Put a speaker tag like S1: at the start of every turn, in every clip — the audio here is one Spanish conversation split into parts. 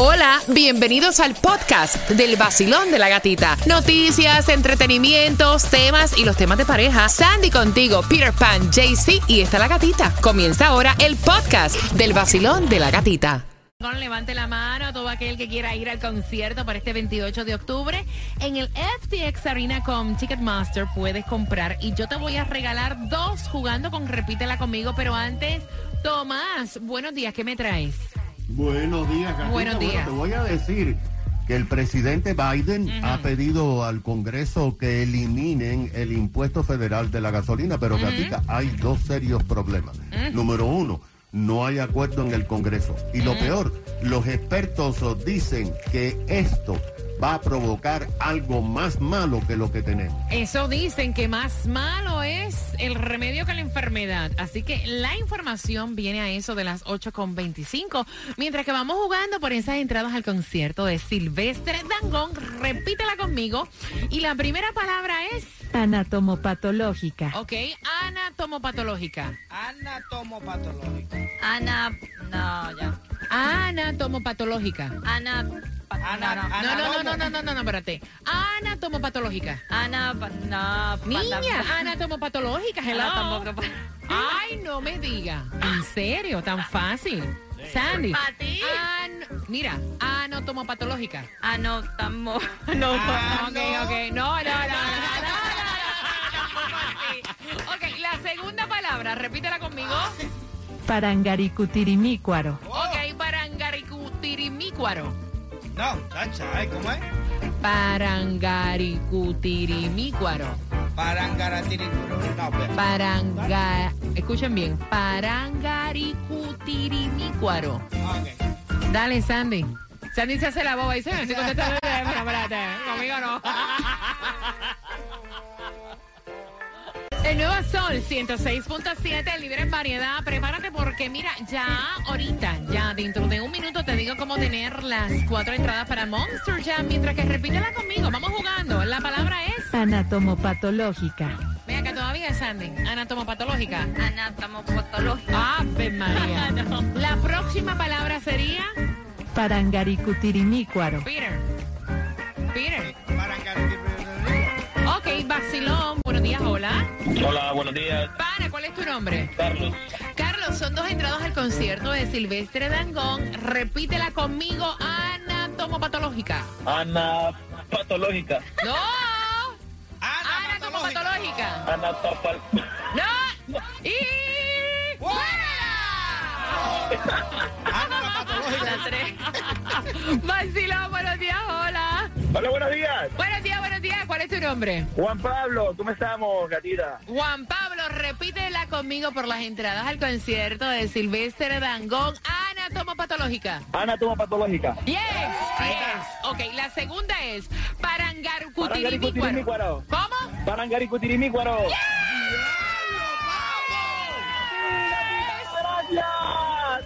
S1: Hola, bienvenidos al podcast del vacilón de la gatita. Noticias, entretenimientos, temas y los temas de pareja. Sandy contigo, Peter Pan, JC y está la gatita. Comienza ahora el podcast del vacilón de la gatita. Levante la mano a todo aquel que quiera ir al concierto para este 28 de octubre. En el FTX Arena con Ticketmaster puedes comprar y yo te voy a regalar dos jugando con Repítela conmigo. Pero antes, Tomás, buenos días, ¿qué me traes?
S2: Buenos días, Gatita.
S1: Buenos
S2: Bueno,
S1: días.
S2: te voy a decir que el presidente Biden ha pedido al Congreso que eliminen el impuesto federal de la gasolina, pero Gatita, hay dos serios problemas. Número uno, no hay acuerdo en el Congreso. Y lo peor, los expertos dicen que esto va a provocar algo más malo que lo que tenemos.
S1: Eso dicen que más malo es el remedio que la enfermedad. Así que la información viene a eso de las 8.25. Mientras que vamos jugando por esas entradas al concierto de Silvestre Dangón, repítela conmigo. Y la primera palabra es,
S3: Anatomopatológica.
S1: ok, anatomopatológica.
S4: Anatomopatológico.
S5: Ana, no, ya.
S1: Anatomopatológica.
S5: Ana,
S4: Ana-
S5: no, no.
S1: No, no, no, no, no, no, no, no, espérate. Anatomopatológica.
S5: Ana, no,
S1: Niña, anatomopatológica, hello. Ay, no me diga. ¿En serio? ¿Tan fácil? Sandy.
S5: Pa' ti.
S1: An- mira, anatomopatológica.
S5: Ano, tamo, no,
S4: Ah,
S1: ok,
S4: no.
S1: ok. No, no, no, no, no, no, no, no. Ok, la segunda palabra, repítela conmigo.
S3: Parangaricutirimícuaro.
S1: Ok, parangaricutirimícuaro.
S4: No, chacha, ay, ¿cómo es?
S1: Parangaricutirimícuaro.
S4: Parangaratiriculo. No, pues.
S1: Paranga... Escuchen bien. Parangaricutirimícuaro.
S4: Ok.
S1: Dale, Sandy. Sandy se hace la boba y dice, "No estoy contestando el teléfono, espérate, conmigo no. Nuevo Sol 106.7, el líder en variedad. Prepárate porque mira, ya ahorita, ya dentro de un minuto te digo cómo tener las cuatro entradas para Monster Jam. Mientras que repítela conmigo, vamos jugando. La palabra es,
S3: Anatomopatológica.
S1: vea que todavía es Sandy, anatomopatológica.
S5: Ana, tamo, patológica.
S1: Ave María. La próxima palabra sería
S3: Parangaricutirimícuaro.
S1: Peter. Peter.
S4: Parangaratiriculo.
S1: Vacilón. Buenos días, hola.
S6: Hola, buenos días,
S1: Pana, ¿cuál es tu nombre?
S6: Carlos.
S1: Carlos, son dos entradas al concierto de Silvestre Dangón. Repítela conmigo, anatomopatológica.
S6: Ana patológica.
S1: ¡No! Anatomopatológica.
S6: Ana topal.
S1: ¡No! ¡Y fuera!
S4: Anatomopatológico.
S5: La tres.
S1: Vacilón, buenos días, hola.
S6: Hola, buenos días.
S1: Buenos días, buenos días. ¿Cuál es tu nombre?
S6: Juan Pablo, ¿cómo estamos, gatita?
S1: Juan Pablo, repítela conmigo por las entradas al concierto de Silvestre Dangón, anatomopatológica.
S6: Ana patológica.
S1: Yes, yes. Ok, la segunda es.
S6: Parangaricutirimícuaro.
S1: ¿Cómo?
S6: Parangaricutirimícuaro. Gracias.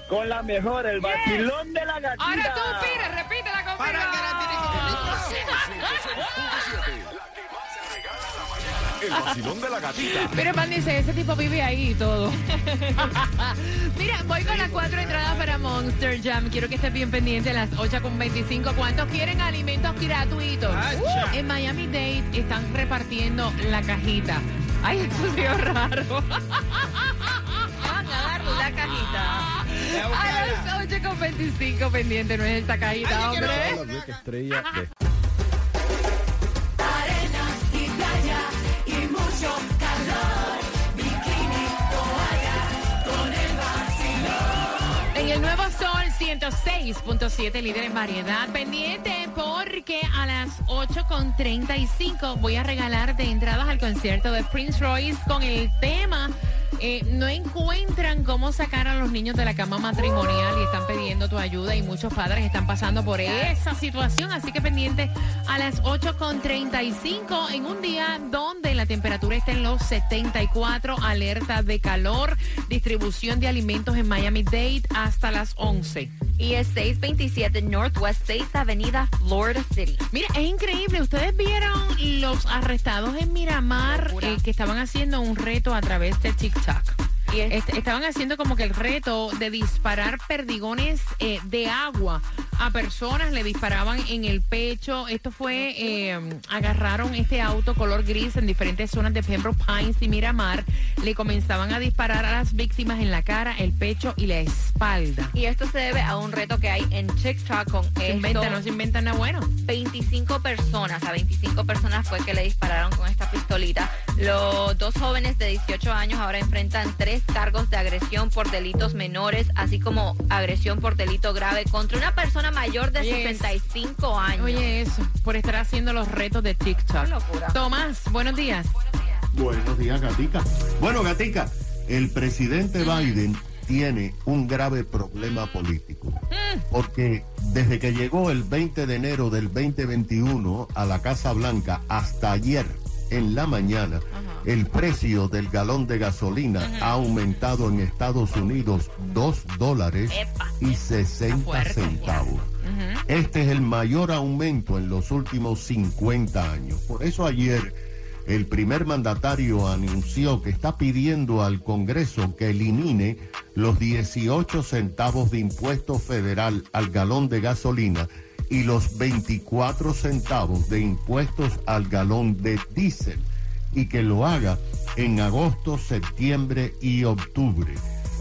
S6: Con la mejor, el vacilón de la gatita.
S1: Ahora tú,
S7: El vacilón de la gatita.
S1: Mira, Pan dice, ese tipo vive ahí y todo. Mira, voy con las cuatro entradas para Monster Jam. Quiero que estés bien pendiente a las 8.25. ¿Cuántos quieren alimentos gratuitos? Uh, en Miami Dade están repartiendo la cajita. Ay, esto se raro.
S5: Van a dar la cajita.
S1: A las 8.25 pendiente, no es esta cajita, hombre. Sol 106.7, líder en variedad. Pendiente porque a las 8.35 voy a regalarte entradas al concierto de Prince Royce con el tema. Eh, no encuentran cómo sacar a los niños de la cama matrimonial y están pidiendo tu ayuda y muchos padres están pasando por esa situación. Así que pendiente a las 8.35 en un día donde la temperatura está en los 74, alerta de calor, distribución de alimentos en Miami-Dade hasta las 11.
S5: Y es 627 Northwest 6 Avenida, Florida City.
S1: Mira, es increíble. Ustedes vieron los arrestados en Miramar eh, que estaban haciendo un reto a través de TikTok. Est- estaban haciendo como que el reto de disparar perdigones eh, de agua a personas, le disparaban en el pecho. Esto fue, eh, agarraron este auto color gris en diferentes zonas de Pembroke Pines y Miramar. Le comenzaban a disparar a las víctimas en la cara, el pecho y la espalda.
S5: Y esto se debe a un reto que hay en TikTok con
S1: Se
S5: esto.
S1: inventa, no se inventa nada bueno.
S5: 25 personas, a 25 personas fue que le dispararon con esta pistolita. Los dos jóvenes de 18 años ahora enfrentan tres cargos de agresión por delitos menores, así como agresión por delito grave contra una persona mayor de
S1: Oye,
S5: 65 años.
S1: Oye, eso, por estar haciendo los retos de TikTok.
S5: Qué locura.
S1: Tomás, buenos días.
S2: Buenos días, Gatica. Bueno, Gatica, el presidente Biden tiene un grave problema político. Porque desde que llegó el 20 de enero del 2021 a la Casa Blanca hasta ayer en la mañana, el precio del galón de gasolina ha aumentado en Estados Unidos 2 dólares
S5: Epa.
S2: y 60
S1: fuerte.
S2: centavos. Este es el mayor aumento en los últimos 50 años. Por eso ayer el primer mandatario anunció que está pidiendo al Congreso que elimine los 18 centavos de impuesto federal al galón de gasolina y los 24 centavos de impuestos al galón de diésel y que lo haga en agosto, septiembre y octubre.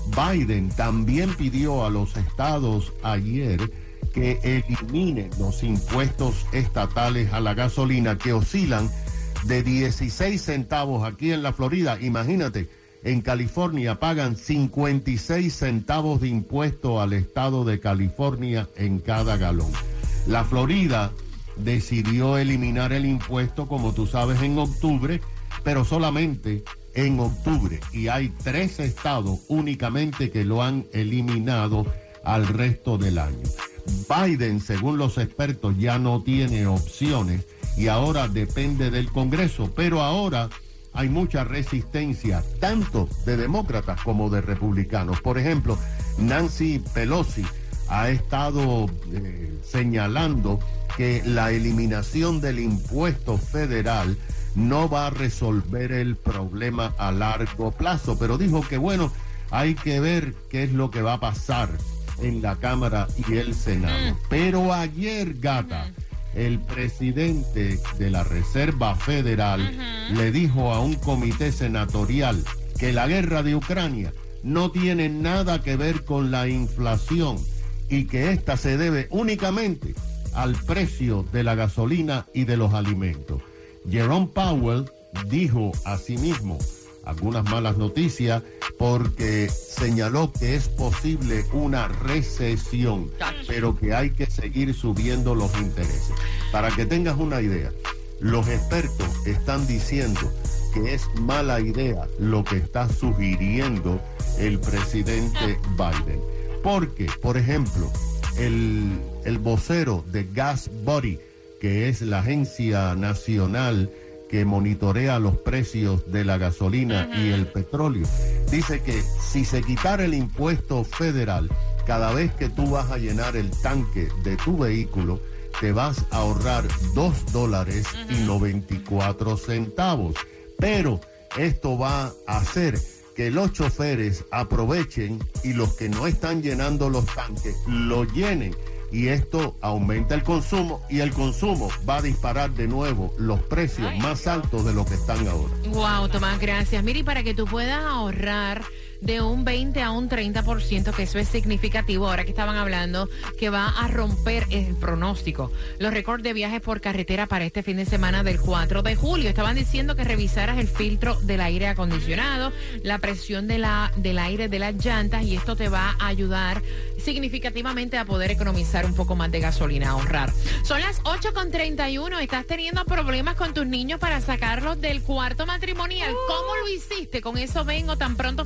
S2: Biden también pidió a los estados ayer que eliminen los impuestos estatales a la gasolina que oscilan de 16 centavos aquí en la Florida. Imagínate, en California pagan 56 centavos de impuesto al estado de California en cada galón. La Florida decidió eliminar el impuesto, como tú sabes, en octubre, pero solamente en octubre. Y hay tres estados únicamente que lo han eliminado al resto del año. Biden, según los expertos, ya no tiene opciones y ahora depende del Congreso, pero ahora hay mucha resistencia, tanto de demócratas como de republicanos. Por ejemplo, Nancy Pelosi ha estado eh, señalando que la eliminación del impuesto federal no va a resolver el problema a largo plazo, pero dijo que bueno, hay que ver qué es lo que va a pasar en la Cámara y el Senado. Pero ayer, gata, el presidente de la Reserva Federal le dijo a un comité senatorial que la guerra de Ucrania no tiene nada que ver con la inflación y que esta se debe únicamente al precio de la gasolina y de los alimentos. Jerome Powell dijo asimismo algunas malas noticias porque señaló que es posible una recesión, pero que hay que seguir subiendo los intereses. Para que tengas una idea, los expertos están diciendo que es mala idea lo que está sugiriendo el presidente Biden. Porque, por ejemplo, el, el vocero de Gas Body, que es la agencia nacional que monitorea los precios de la gasolina y el petróleo, dice que si se quitara el impuesto federal, cada vez que tú vas a llenar el tanque de tu vehículo, te vas a ahorrar 2 dólares y 94 centavos. Pero esto va a hacer que los choferes aprovechen y los que no están llenando los tanques lo llenen. Y esto aumenta el consumo y el consumo va a disparar de nuevo los precios más altos de lo que están ahora.
S1: Wow, Tomás, gracias. Mire, y para que tú puedas ahorrar de un 20 a un 30%, que eso es significativo, ahora que estaban hablando, que va a romper el pronóstico. Los récords de viajes por carretera para este fin de semana del 4 de julio. Estaban diciendo que revisaras el filtro del aire acondicionado, la presión de la, del aire de las llantas, y esto te va a ayudar significativamente a poder economizar un poco más de gasolina, ahorrar. Son las 8.31, estás teniendo problemas con tus niños para sacarlos del cuarto matrimonial. ¿Cómo lo hiciste? Con eso vengo tan pronto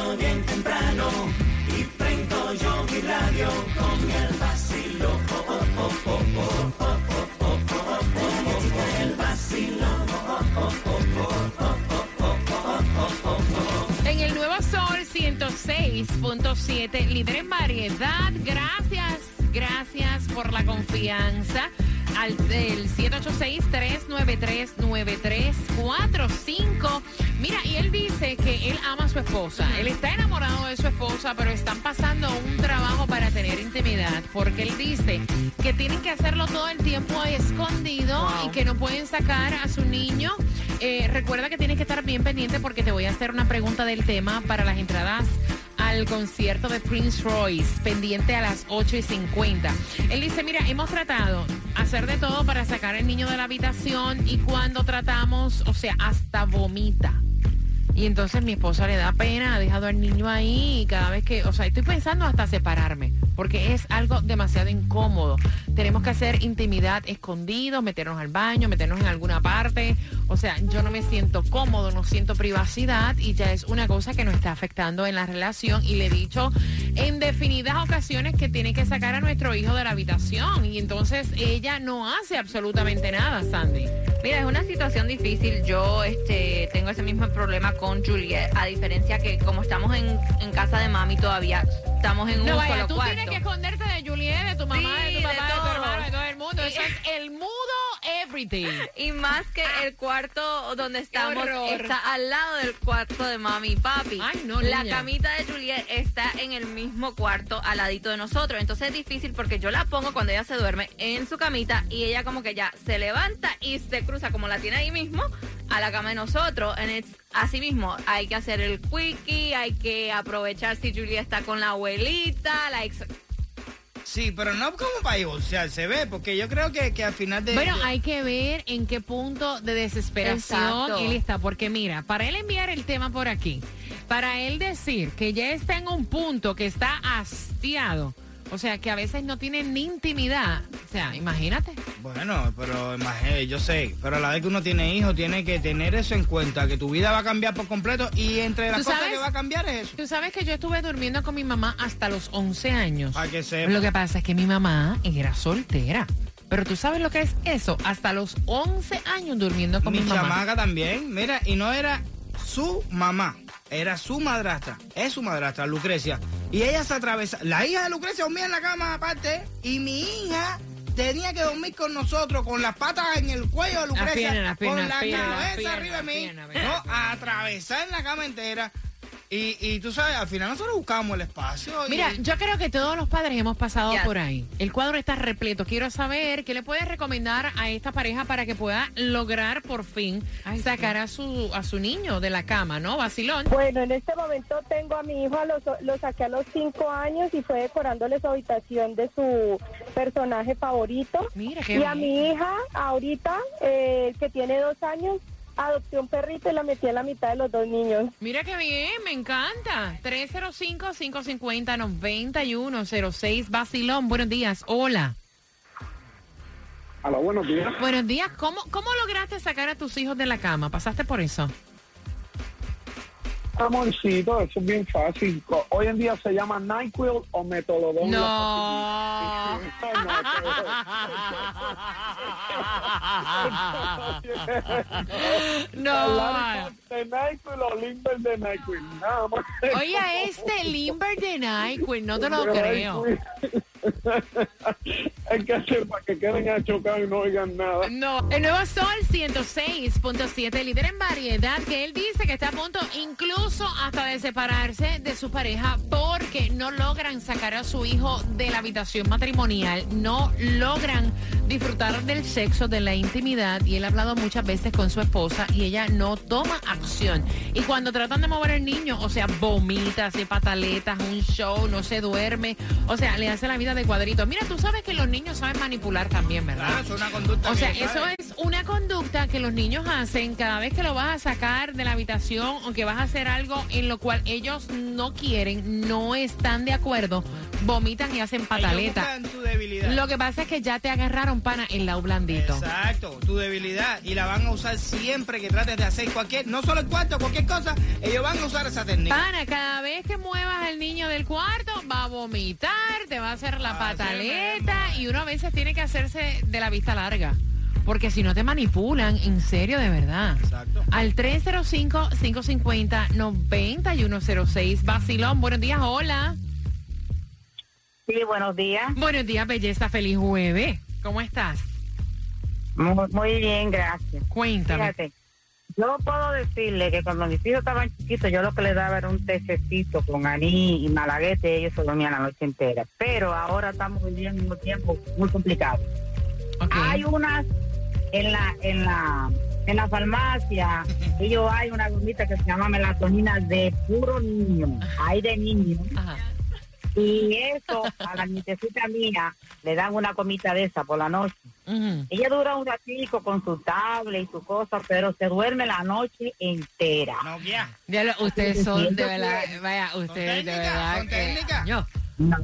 S1: 106.7, líder en variedad. Gracias, gracias por la confianza. Al del 786-393-9345. Mira, y él dice que él ama a su esposa. Él está enamorado de su esposa, pero están pasando un trabajo para tener intimidad. Porque él dice que tienen que hacerlo todo el tiempo escondido y que no pueden sacar a su niño. Eh, recuerda que tienes que estar bien pendiente porque te voy a hacer una pregunta del tema para las entradas al concierto de Prince Royce, pendiente a las 8 y 50. Él dice, mira, hemos tratado hacer de todo para sacar al niño de la habitación y cuando tratamos, o sea, hasta vomita. Y entonces mi esposa le da pena, ha dejado al niño ahí y cada vez que, o sea, estoy pensando hasta separarme, porque es algo demasiado incómodo. Tenemos que hacer intimidad escondido, meternos al baño, meternos en alguna parte. O sea, yo no me siento cómodo, no siento privacidad y ya es una cosa que nos está afectando en la relación. Y le he dicho en definidas ocasiones que tiene que sacar a nuestro hijo de la habitación. Y entonces ella no hace absolutamente nada, Sandy.
S5: Mira, es una situación difícil. Yo este, tengo ese mismo problema con Juliet, a diferencia que como estamos en, en casa de mami todavía, estamos en un
S1: No, vaya,
S5: solo
S1: tú
S5: cuarto.
S1: tienes que esconderte de Juliet, de tu mamá,
S5: Sí,
S1: de tu
S5: de
S1: papá, de, tu
S5: todos.
S1: hermano, de todo el mundo. Eso es el mudo
S5: Y más que el cuarto donde estamos está al lado del cuarto de mami y papi.
S1: Ay, no,
S5: la
S1: niña.
S5: camita de Juliet está en el mismo cuarto al ladito de nosotros. Entonces es difícil porque yo la pongo cuando ella se duerme en su camita y ella como que ya se levanta y se cruza como la tiene ahí mismo a la cama de nosotros. En así mismo hay que hacer el quickie, hay que aprovechar si Juliet está con la abuelita, la ex-
S4: Sí, pero no como para divorciarse, ve, porque yo creo que, que al final de.
S1: Bueno, hay que ver en qué punto de desesperación
S5: Exacto.
S1: él está, porque mira, para él enviar el tema por aquí, para él decir que ya está en un punto que está hastiado, o sea, que a veces no tiene ni intimidad, o sea, imagínate.
S4: Bueno, pero imagínate, yo sé, pero a la vez que uno tiene hijos, tiene que tener eso en cuenta, que tu vida va a cambiar por completo y entre las
S1: ¿Tú
S4: cosas
S1: sabes?
S4: que va a cambiar es eso.
S1: Tú sabes que yo estuve durmiendo con mi mamá hasta los 11 años.
S4: Para que sepa.
S1: Lo que pasa es que mi mamá era soltera. Pero tú sabes lo que es eso, hasta los 11 años durmiendo con mi,
S4: Mi
S1: mamá.
S4: chamaca también, mira, y no era su mamá, era su madrastra, es su madrastra, Lucrecia. Y ella se atravesa, la hija de Lucrecia dormía en la cama aparte, y mi hija tenía que dormir con nosotros, con las patas en el cuello de Lucrecia, con la cabeza arriba de mí, no, atravesar en la cama entera. Y, y tú sabes, al final nosotros buscamos el espacio. y-
S1: Mira, yo creo que todos los padres hemos pasado
S5: Yes.
S1: por ahí. El cuadro está repleto. Quiero saber qué le puedes recomendar a esta pareja para que pueda lograr por fin sacar a su a su niño de la cama, ¿no? Vacilón.
S8: Bueno, en este momento tengo a mi hijo, a los, lo saqué a los cinco años y fue decorándole su habitación de su personaje favorito.
S1: Mira qué
S8: Y a mi hija, ahorita, eh, que tiene dos años, adopté un perrito y la metí en la mitad de los dos niños.
S1: Mira qué bien, me encanta. 305-550-9106. Vacilón, buenos días. Hola.
S6: Hola, buenos días.
S1: Buenos días. ¿Cómo, ¿Cómo lograste sacar a tus hijos de la cama? ¿Pasaste por eso?
S6: Amorcito, eso es bien fácil. Hoy en día se llama NyQuil o Metolodón.
S1: No. no.
S6: De NyQuil o Limber de NyQuil.
S1: Oye, este Limber de NyQuil, no te lo creo.
S6: Hay que hacer para que queden a chocar y no oigan nada.
S1: No, el nuevo Sol 106.7, líder en variedad, que él dice que está a punto incluso hasta de separarse de su pareja porque no logran sacar a su hijo de la habitación matrimonial, no logran disfrutar del sexo, de la intimidad y él ha hablado muchas veces con su esposa y ella no toma acción. Y cuando tratan de mover al niño, o sea, vomita, hace pataletas, un show, no se duerme, o sea, le hace la vida de cuadrito. Mira, tú sabes que los niños saben manipular también, ¿verdad?
S4: Claro, eso es una conducta.
S1: O sea, eso es una conducta que los niños hacen cada vez que lo vas a sacar de la habitación o que vas a hacer algo en lo cual ellos no quieren, no están de acuerdo, vomitan y hacen pataleta.
S4: Debilidad.
S1: Lo que pasa es que ya te agarraron pana en la blandito.
S4: Exacto, tu debilidad. Y la van a usar siempre que trates de hacer cualquier, no solo el cuarto, cualquier cosa, ellos van a usar esa técnica.
S1: Pana, cada vez que muevas al niño del cuarto, va a vomitar, te va a hacer la
S4: Va a hacer
S1: pataleta y uno a veces tiene que hacerse de la vista larga. Porque si no te manipulan, en serio, de verdad.
S4: Exacto.
S1: Al 305-550-9106. Basilón, buenos días, hola.
S9: Sí, buenos días.
S1: Buenos días, belleza, feliz jueves. ¿Cómo estás?
S9: Muy, muy bien, gracias.
S1: Cuéntame.
S9: Fíjate, yo puedo decirle que cuando mis hijos estaban chiquitos, yo lo que les daba era un tececito con anís y malaguete, ellos se dormían la noche entera. Pero ahora estamos viviendo un tiempo muy complicado. Hay unas en la en la en la farmacia, ellos hay una gomita que se llama melatonina de puro niño, hay de niño.
S1: Ajá.
S9: Y eso a la nietecita mía le dan una comita de esa por la noche. Ella dura un ratico con su tablet y su cosa, pero se duerme la noche entera.
S4: No, ya.
S1: Ustedes son de verdad,
S9: que-
S1: vaya, ustedes de verdad
S4: son
S1: que... Yo.
S9: No,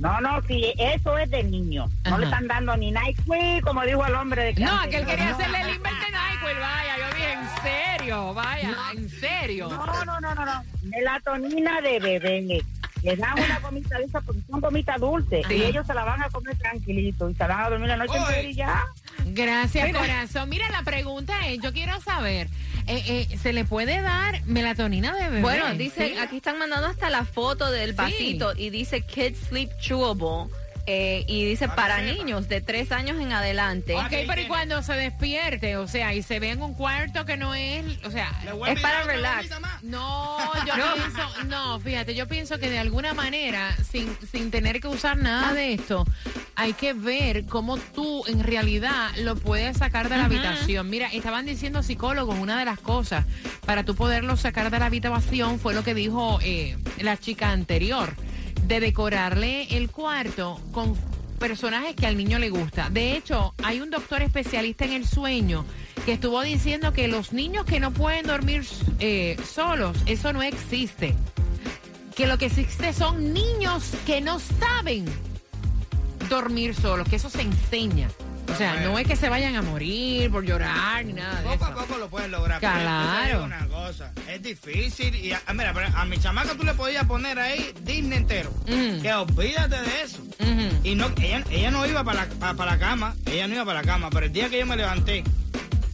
S9: no, no, sí, eso es de niño. No
S1: Ajá.
S9: le están dando ni Nike, como dijo el hombre de que
S1: No,
S9: antes.
S1: aquel quería
S9: No,
S1: hacerle el invento de NyQuil, vaya, yo dije, en serio, vaya, en serio.
S9: No, no, no, no, no. Melatonina de bebé. Les dan una gomita de esa porque son gomitas dulces.
S1: Sí.
S9: Y ellos se la van a comer tranquilito y se van a dormir la noche entera y ya.
S1: Gracias, corazón. Mira, la pregunta es, yo quiero saber, eh, eh, ¿se le puede dar melatonina de bebé?
S5: Bueno, dice,
S1: Sí.
S5: aquí están mandando hasta la foto del vasito y dice Kids Sleep Chewable. Eh, y dice
S4: Para
S5: para niños de tres años en adelante.
S1: Ok,
S4: Ok,
S1: pero ¿y cuando se despierte? O sea, y se ve en un cuarto que no es, o sea...
S5: Es para relax.
S1: No, yo pienso, no, fíjate, yo pienso que de alguna manera, sin, sin tener que usar nada de esto, hay que ver cómo tú en realidad lo puedes sacar de la habitación. Mira, estaban diciendo psicólogos, una de las cosas para tú poderlo sacar de la habitación fue lo que dijo eh, la chica anterior, de decorarle el cuarto con personajes que al niño le gusta. De hecho, hay un doctor especialista en el sueño que estuvo diciendo que los niños que no pueden dormir eh, solos, eso no existe. Que lo que existe son niños que no saben dormir solos, que eso se enseña. O sea, no es que se vayan a morir por llorar ni nada de
S4: Poco a
S1: eso.
S4: poco lo puedes lograr.
S1: Claro.
S4: una cosa, es difícil. Y a, mira, pero a mi chamaca tú le podías poner ahí Disney entero.
S1: Mm.
S4: Que olvídate de eso. Y no, ella, ella no iba para la, pa- para la cama, ella no iba para la cama, pero el día que yo me levanté,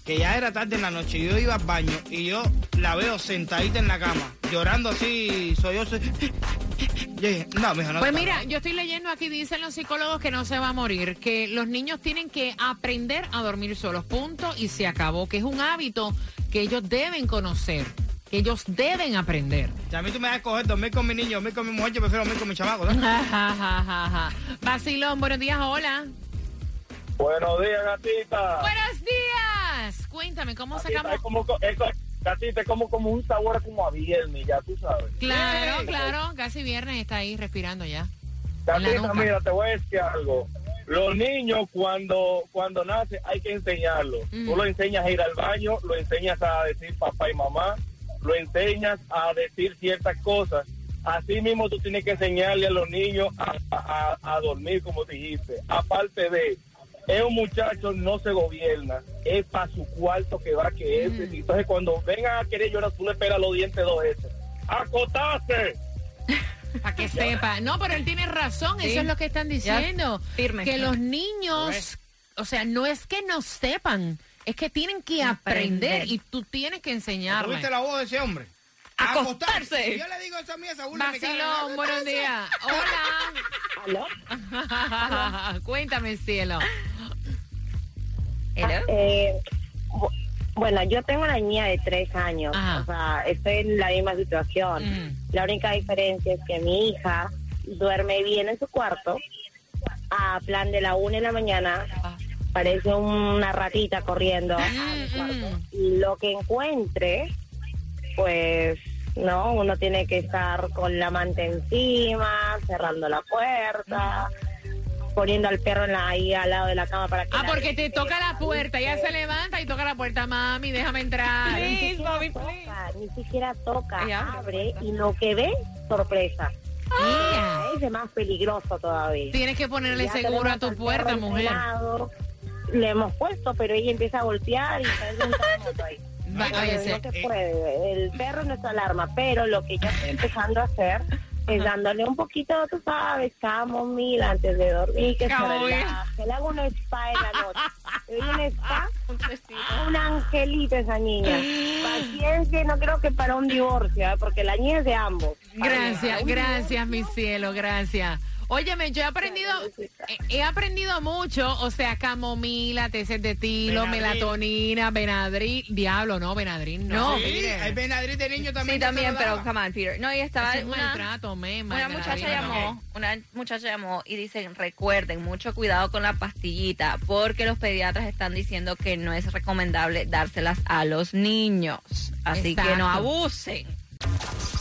S4: que ya era tarde en la noche, yo iba al baño y yo la veo sentadita en la cama, llorando así, soy yo, soy... Yo dije, no, mijo, no.
S1: Pues mira,
S4: bien".
S1: yo estoy leyendo aquí, dicen los psicólogos que no se va a morir, que los niños tienen que aprender a dormir solos, punto, y se acabó, que es un hábito que ellos deben conocer, que ellos deben aprender.
S4: Si a mí tú me vas a coger dormir con mi niño, dormir con mi mujer, yo prefiero dormir con mi chamaco, ¿no?
S1: Vacilón, buenos días, hola.
S6: Buenos días, gatita.
S1: Buenos días. Cuéntame, ¿cómo
S6: Gatita,
S1: sacamos?
S6: es como, co- es gatita, es como, como un sabor como a viernes, ya tú sabes.
S1: Claro, claro, casi viernes está ahí respirando ya. Nuca.
S6: mira, te voy a decir algo. Los niños cuando cuando nacen hay que enseñarlos.
S1: Mm.
S6: Tú lo enseñas a ir al baño, lo enseñas a decir papá y mamá, lo enseñas a decir ciertas cosas. Así mismo tú tienes que enseñarle a los niños a, a- a dormir, como dijiste. Aparte de, es un muchacho, no se gobierna, es para su cuarto que va que es.
S1: Mm.
S6: Entonces cuando vengan a querer llorar, tú le pegas los dientes dos veces. ¡Acotarse!
S1: Para que sepa. No, pero él tiene razón,
S5: Sí.
S1: eso es lo que están diciendo.
S5: firme.
S1: Que los niños, o sea, no es que no sepan, es que tienen que aprender,
S5: Aprender.
S1: y tú tienes que enseñarle.
S4: ¿Tuviste la voz de ese hombre?
S5: Acostarse.
S4: Yo le digo eso a mí, esa burla me
S1: Vacilón, buenos
S4: cabeza.
S1: días.
S9: ¿Aló?
S1: Hola. Cuéntame, cielo.
S5: Hello.
S8: Eh, bu- bueno, yo tengo una niña de tres años,
S1: Ajá.
S8: o sea, estoy en la misma situación.
S1: Mm.
S8: La única diferencia es que mi hija duerme bien en su cuarto, a plan de la una de la mañana,
S1: Ah.
S8: parece una ratita corriendo a mi
S1: Mm,
S8: cuarto.
S1: mm.
S8: Y lo que encuentre, pues, no, uno tiene que estar con la manta encima, cerrando la puerta, poniendo al perro en la, ahí al lado de la cama para que
S1: Ah, porque te toca la puerta, ella se levanta y toca la puerta, mami, déjame entrar.
S8: Ni siquiera toca, ni siquiera toca, abre y lo que ve, sorpresa.
S1: Mira,
S8: Ese es más peligroso todavía.
S1: Tienes que ponerle
S8: Ya
S1: seguro a tu puerta, mujer.
S8: Le hemos puesto, pero ella empieza a golpear y terremoto ahí.
S1: Va- oye,
S8: no
S1: se-
S8: se puede. El perro no es alarma, pero lo que yo estoy empezando a hacer es dándole un poquito, tú sabes, camomila antes de dormir, que se relaje. Le hago un spa en la noche. Está
S5: Un trecito.
S8: un angelito esa niña. Paciencia, no creo que para un divorcio, ¿eh? porque la niña es de ambos.
S1: Gracias, gracias, mi cielo, gracias. Óyeme, yo he aprendido, he, he aprendido mucho, o sea, camomila, teces de tilo,
S4: Benadryl.
S1: melatonina, benadryl, diablo, no, benadryl, no.
S4: Sí, hay Benadryl de niño también.
S5: Sí, también, pero come on, Peter. No, y estaba
S1: es
S5: una,
S1: maltrato, me,
S5: una
S1: Benadryl,
S5: muchacha llamó, una muchacha llamó y dicen, recuerden, mucho cuidado con la pastillita, porque los pediatras están diciendo que no es recomendable dárselas a los niños. Así que no abusen.